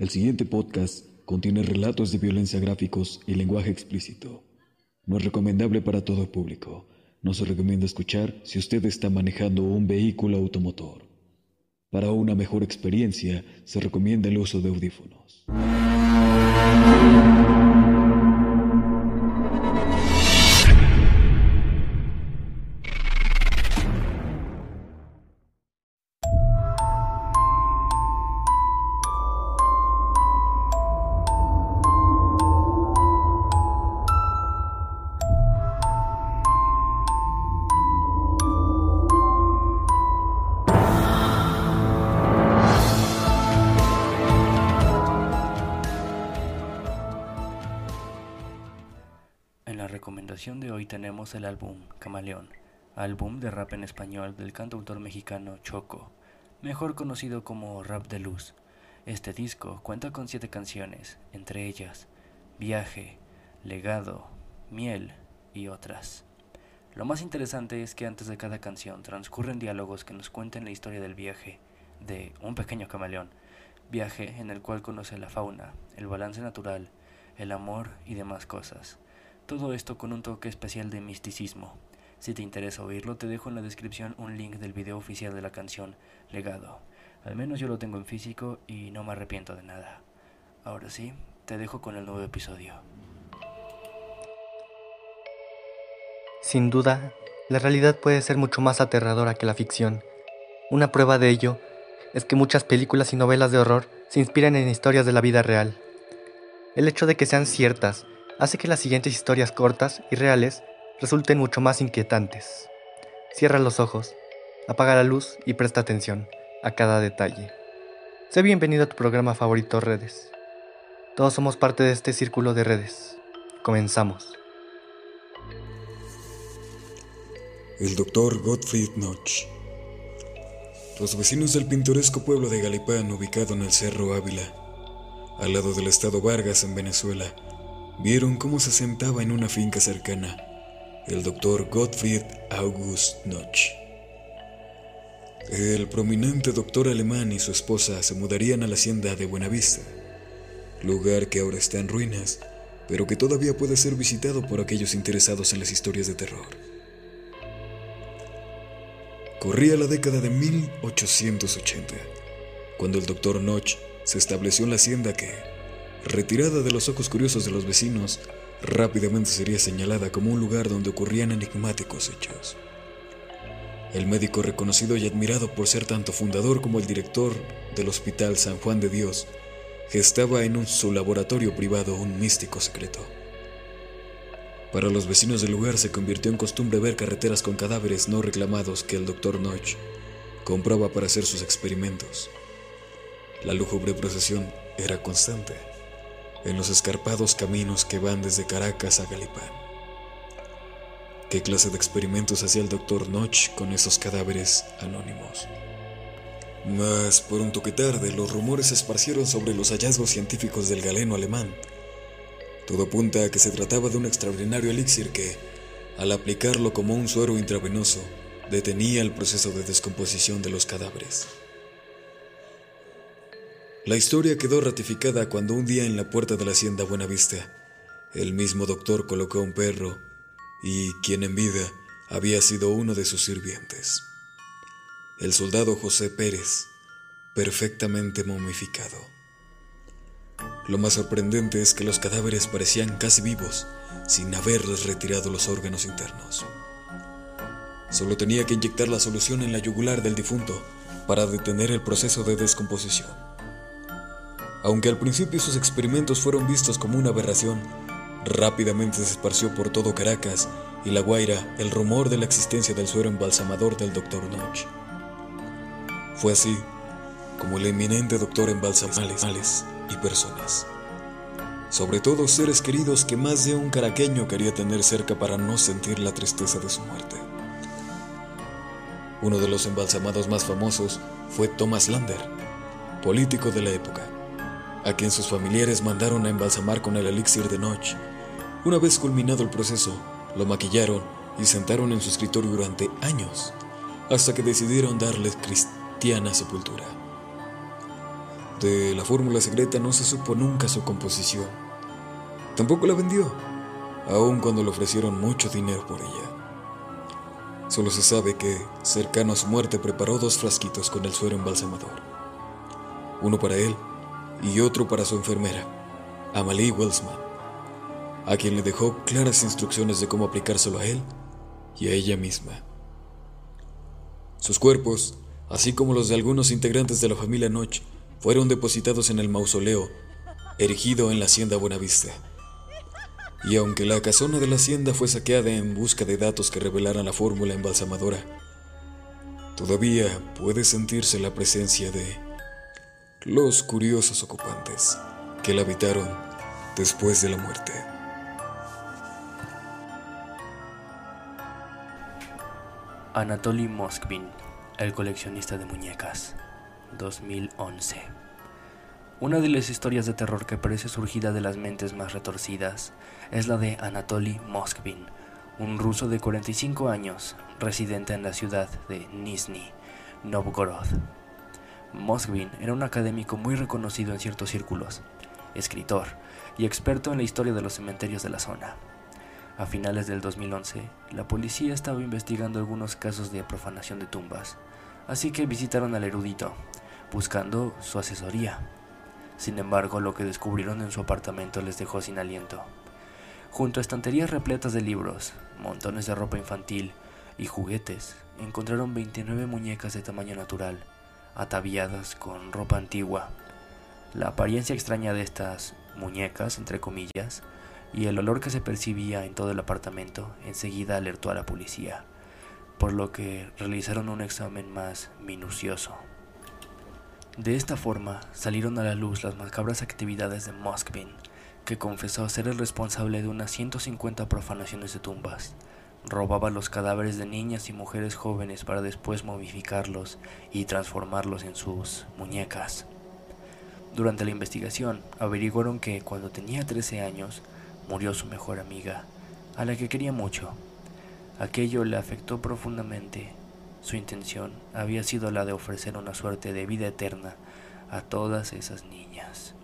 El siguiente podcast contiene relatos de violencia gráficos y lenguaje explícito. No es recomendable para todo público. No se recomienda escuchar si usted está manejando un vehículo automotor. Para una mejor experiencia, se recomienda el uso de audífonos. Recomendación de hoy tenemos el álbum Camaleón, álbum de rap en español del cantautor mexicano Choco, mejor conocido como Rap de Luz. Este disco cuenta con siete canciones, entre ellas Viaje, Legado, Miel y otras. Lo más interesante es que antes de cada canción transcurren diálogos que nos cuentan la historia del viaje de un pequeño camaleón, viaje en el cual conoce la fauna, el balance natural, el amor y demás cosas. Todo esto con un toque especial de misticismo. Si te interesa oírlo, te dejo en la descripción un link del video oficial de la canción Legado. Al menos yo lo tengo en físico y no me arrepiento de nada. Ahora sí, te dejo con el nuevo episodio. Sin duda, la realidad puede ser mucho más aterradora que la ficción. Una prueba de ello es que muchas películas y novelas de horror se inspiran en historias de la vida real. El hecho de que sean ciertas hace que las siguientes historias cortas y reales resulten mucho más inquietantes. Cierra los ojos, apaga la luz y presta atención a cada detalle. Sé bienvenido a tu programa favorito Redes. Todos somos parte de este círculo de redes. Comenzamos. El doctor Gottfried Notch. Los vecinos del pintoresco pueblo de Galipán, ubicado en el Cerro Ávila, al lado del estado Vargas en Venezuela, vieron cómo se sentaba en una finca cercana el doctor Gottfried August Notch. El prominente doctor alemán y su esposa se mudarían a la hacienda de Buenavista, lugar que ahora está en ruinas, pero que todavía puede ser visitado por aquellos interesados en las historias de terror. Corría la década de 1880, cuando el doctor Notch se estableció en la hacienda que, retirada de los ojos curiosos de los vecinos, rápidamente sería señalada como un lugar donde ocurrían enigmáticos hechos. El médico reconocido y admirado por ser tanto fundador como el director del Hospital San Juan de Dios, gestaba en su laboratorio privado un místico secreto. Para los vecinos del lugar se convirtió en costumbre ver carreteras con cadáveres no reclamados que el doctor Notch compraba para hacer sus experimentos. La lúgubre procesión era constante en los escarpados caminos que van desde Caracas a Galipán. ¿Qué clase de experimentos hacía el doctor Notch con esos cadáveres anónimos? Mas, por un toque tarde, los rumores se esparcieron sobre los hallazgos científicos del galeno alemán. Todo apunta a que se trataba de un extraordinario elixir que, al aplicarlo como un suero intravenoso, detenía el proceso de descomposición de los cadáveres. La historia quedó ratificada cuando un día en la puerta de la hacienda Buenavista, el mismo doctor colocó un perro y quien en vida había sido uno de sus sirvientes, el soldado José Pérez, perfectamente momificado. Lo más sorprendente es que los cadáveres parecían casi vivos, sin haberles retirado los órganos internos. Solo tenía que inyectar la solución en la yugular del difunto para detener el proceso de descomposición. Aunque al principio sus experimentos fueron vistos como una aberración, rápidamente se esparció por todo Caracas y La Guaira el rumor de la existencia del suero embalsamador del Dr. Notch. Fue así como el eminente doctor embalsamó animales y personas. Sobre todo seres queridos que más de un caraqueño quería tener cerca para no sentir la tristeza de su muerte. Uno de los embalsamados más famosos fue Thomas Lander, político de la época a quien sus familiares mandaron a embalsamar con el elixir de Notch. Una vez culminado el proceso, lo maquillaron y sentaron en su escritorio durante años, hasta que decidieron darle cristiana sepultura. De la fórmula secreta no se supo nunca su composición. Tampoco la vendió, aun cuando le ofrecieron mucho dinero por ella. Solo se sabe que, cercano a su muerte, preparó dos frasquitos con el suero embalsamador. Uno para él y otro para su enfermera, Amalie Welsman, a quien le dejó claras instrucciones de cómo aplicárselo a él y a ella misma. Sus cuerpos, así como los de algunos integrantes de la familia Noche, fueron depositados en el mausoleo erigido en la hacienda Buenavista. Y aunque la casona de la hacienda fue saqueada en busca de datos que revelaran la fórmula embalsamadora, todavía puede sentirse la presencia de los curiosos ocupantes que la habitaron después de la muerte. Anatoly Moskvin, el coleccionista de muñecas, 2011. Una de las historias de terror que parece surgida de las mentes más retorcidas es la de Anatoly Moskvin, un ruso de 45 años, residente en la ciudad de Nizhny Novgorod. Moskvin era un académico muy reconocido en ciertos círculos, escritor y experto en la historia de los cementerios de la zona. A finales del 2011, la policía estaba investigando algunos casos de profanación de tumbas, así que visitaron al erudito, buscando su asesoría. Sin embargo, lo que descubrieron en su apartamento les dejó sin aliento. Junto a estanterías repletas de libros, montones de ropa infantil y juguetes, encontraron 29 muñecas de tamaño natural, ataviadas con ropa antigua. La apariencia extraña de estas muñecas, entre comillas, y el olor que se percibía en todo el apartamento enseguida alertó a la policía, por lo que realizaron un examen más minucioso. De esta forma salieron a la luz las macabras actividades de Moskvin, que confesó ser el responsable de unas 150 profanaciones de tumbas. Robaba los cadáveres de niñas y mujeres jóvenes para después momificarlos y transformarlos en sus muñecas. Durante la investigación averiguaron que cuando tenía 13 años murió su mejor amiga, a la que quería mucho. Aquello le afectó profundamente. Su intención había sido la de ofrecer una suerte de vida eterna a todas esas niñas.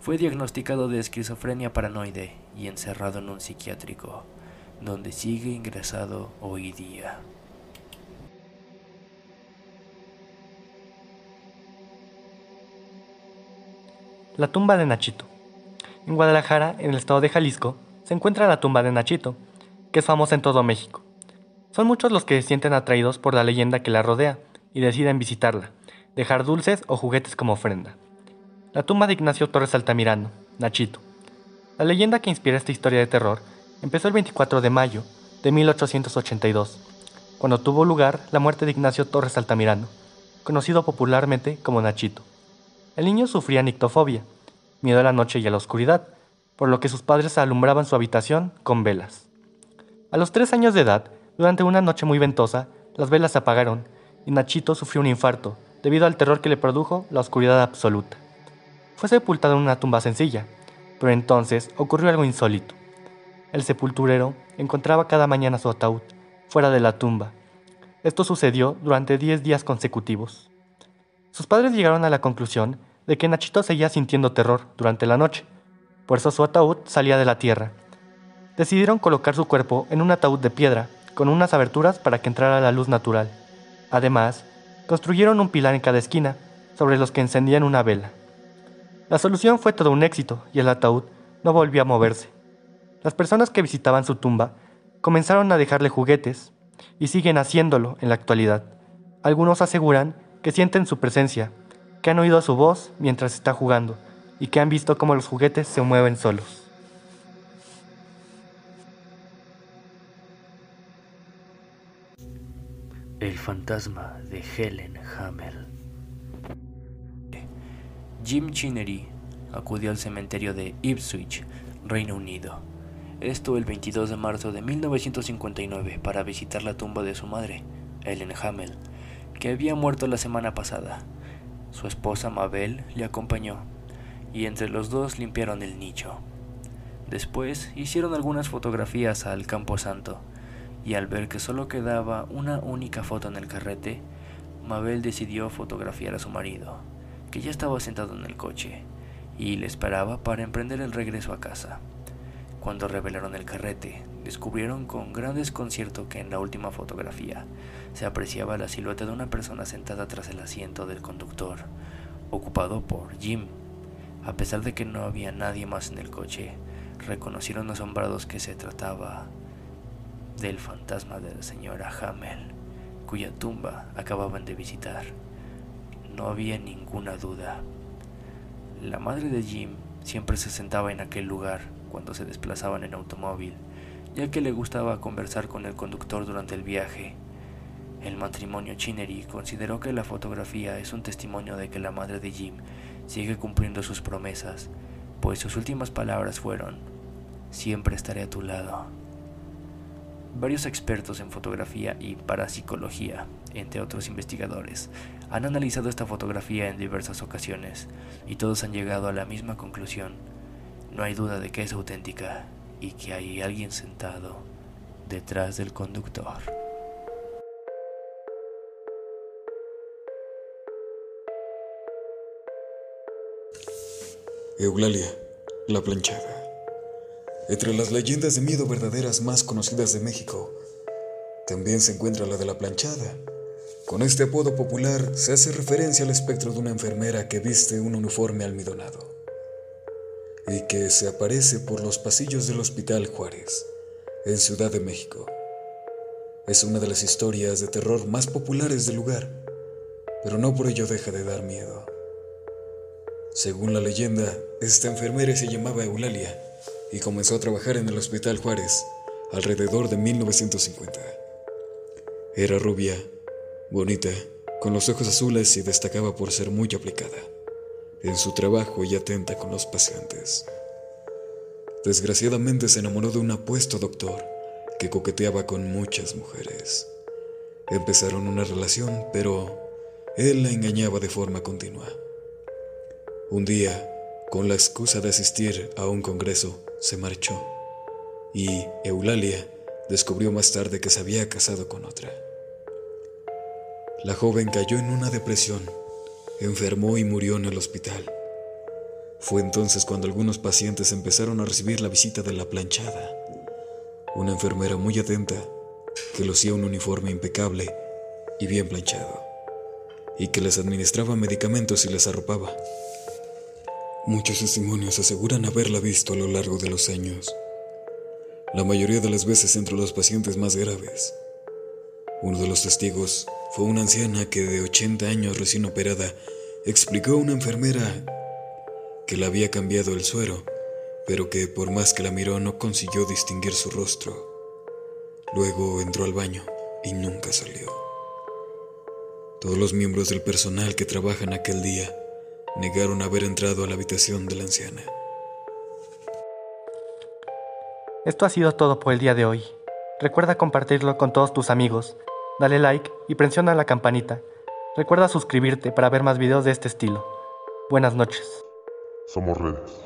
Fue diagnosticado de esquizofrenia paranoide y encerrado en un psiquiátrico, donde sigue ingresado hoy día. La tumba de Nachito. En Guadalajara, en el estado de Jalisco, se encuentra la tumba de Nachito, que es famosa en todo México. Son muchos los que se sienten atraídos por la leyenda que la rodea y deciden visitarla, dejar dulces o juguetes como ofrenda. La tumba de Ignacio Torres Altamirano, Nachito. La leyenda que inspira esta historia de terror empezó el 24 de mayo de 1882, cuando tuvo lugar la muerte de Ignacio Torres Altamirano, conocido popularmente como Nachito. El niño sufría nictofobia, miedo a la noche y a la oscuridad, por lo que sus padres alumbraban su habitación con velas. A los tres años de edad, durante una noche muy ventosa, las velas se apagaron y Nachito sufrió un infarto debido al terror que le produjo la oscuridad absoluta. Fue sepultado en una tumba sencilla, pero entonces ocurrió algo insólito. El sepulturero encontraba cada mañana su ataúd fuera de la tumba. Esto sucedió durante diez días consecutivos. Sus padres llegaron a la conclusión de que Nachito seguía sintiendo terror durante la noche, por eso su ataúd salía de la tierra. Decidieron colocar su cuerpo en un ataúd de piedra, con unas aberturas para que entrara la luz natural. Además, construyeron un pilar en cada esquina, sobre los que encendían una vela. La solución fue todo un éxito y el ataúd no volvió a moverse. Las personas que visitaban su tumba comenzaron a dejarle juguetes y siguen haciéndolo en la actualidad. Algunos aseguran que sienten su presencia que han oído su voz mientras está jugando y que han visto cómo los juguetes se mueven solos. El fantasma de Helen Hamel. Jim Chinnery acudió al cementerio de Ipswich, Reino Unido. Esto el 22 de marzo de 1959 para visitar la tumba de su madre, Helen Hamel, que había muerto la semana pasada. Su esposa Mabel le acompañó, y entre los dos limpiaron el nicho. Después hicieron algunas fotografías al Campo Santo, y al ver que solo quedaba una única foto en el carrete, Mabel decidió fotografiar a su marido, que ya estaba sentado en el coche y le esperaba para emprender el regreso a casa. Cuando revelaron el carrete, descubrieron con gran desconcierto que en la última fotografía se apreciaba la silueta de una persona sentada tras el asiento del conductor, ocupado por Jim. A pesar de que no había nadie más en el coche, reconocieron asombrados que se trataba del fantasma de la señora Hamel, cuya tumba acababan de visitar. No había ninguna duda. La madre de Jim siempre se sentaba en aquel lugar cuando se desplazaban en automóvil, ya que le gustaba conversar con el conductor durante el viaje. El matrimonio Chinery consideró que la fotografía es un testimonio de que la madre de Jim sigue cumpliendo sus promesas, pues sus últimas palabras fueron, siempre estaré a tu lado. Varios expertos en fotografía y parapsicología, entre otros investigadores, han analizado esta fotografía en diversas ocasiones y todos han llegado a la misma conclusión. No hay duda de que es auténtica y que hay alguien sentado detrás del conductor. Eulalia, la planchada. Entre las leyendas de miedo verdaderas más conocidas de México, también se encuentra la de la planchada. Con este apodo popular se hace referencia al espectro de una enfermera que viste un uniforme almidonado y que se aparece por los pasillos del Hospital Juárez, en Ciudad de México. Es una de las historias de terror más populares del lugar, pero no por ello deja de dar miedo. Según la leyenda, esta enfermera se llamaba Eulalia y comenzó a trabajar en el Hospital Juárez alrededor de 1950. Era rubia, bonita, con los ojos azules y destacaba por ser muy aplicada en su trabajo y atenta con los pacientes. Desgraciadamente se enamoró de un apuesto doctor que coqueteaba con muchas mujeres. Empezaron una relación, pero él la engañaba de forma continua. Un día, con la excusa de asistir a un congreso, se marchó y Eulalia descubrió más tarde que se había casado con otra. La joven cayó en una depresión, enfermó y murió en el hospital. Fue entonces cuando algunos pacientes empezaron a recibir la visita de la planchada, una enfermera muy atenta que lucía un uniforme impecable y bien planchado, y que les administraba medicamentos y les arropaba. Muchos testimonios aseguran haberla visto a lo largo de los años, la mayoría de las veces entre los pacientes más graves. Uno de los testigos fue una anciana que de 80 años recién operada explicó a una enfermera que le había cambiado el suero, pero que por más que la miró no consiguió distinguir su rostro. Luego entró al baño y nunca salió. Todos los miembros del personal que trabajan aquel día negaron haber entrado a la habitación de la anciana. Esto ha sido todo por el día de hoy. Recuerda compartirlo con todos tus amigos, dale like y presiona la campanita. Recuerda suscribirte para ver más videos de este estilo. Buenas noches. Somos redes.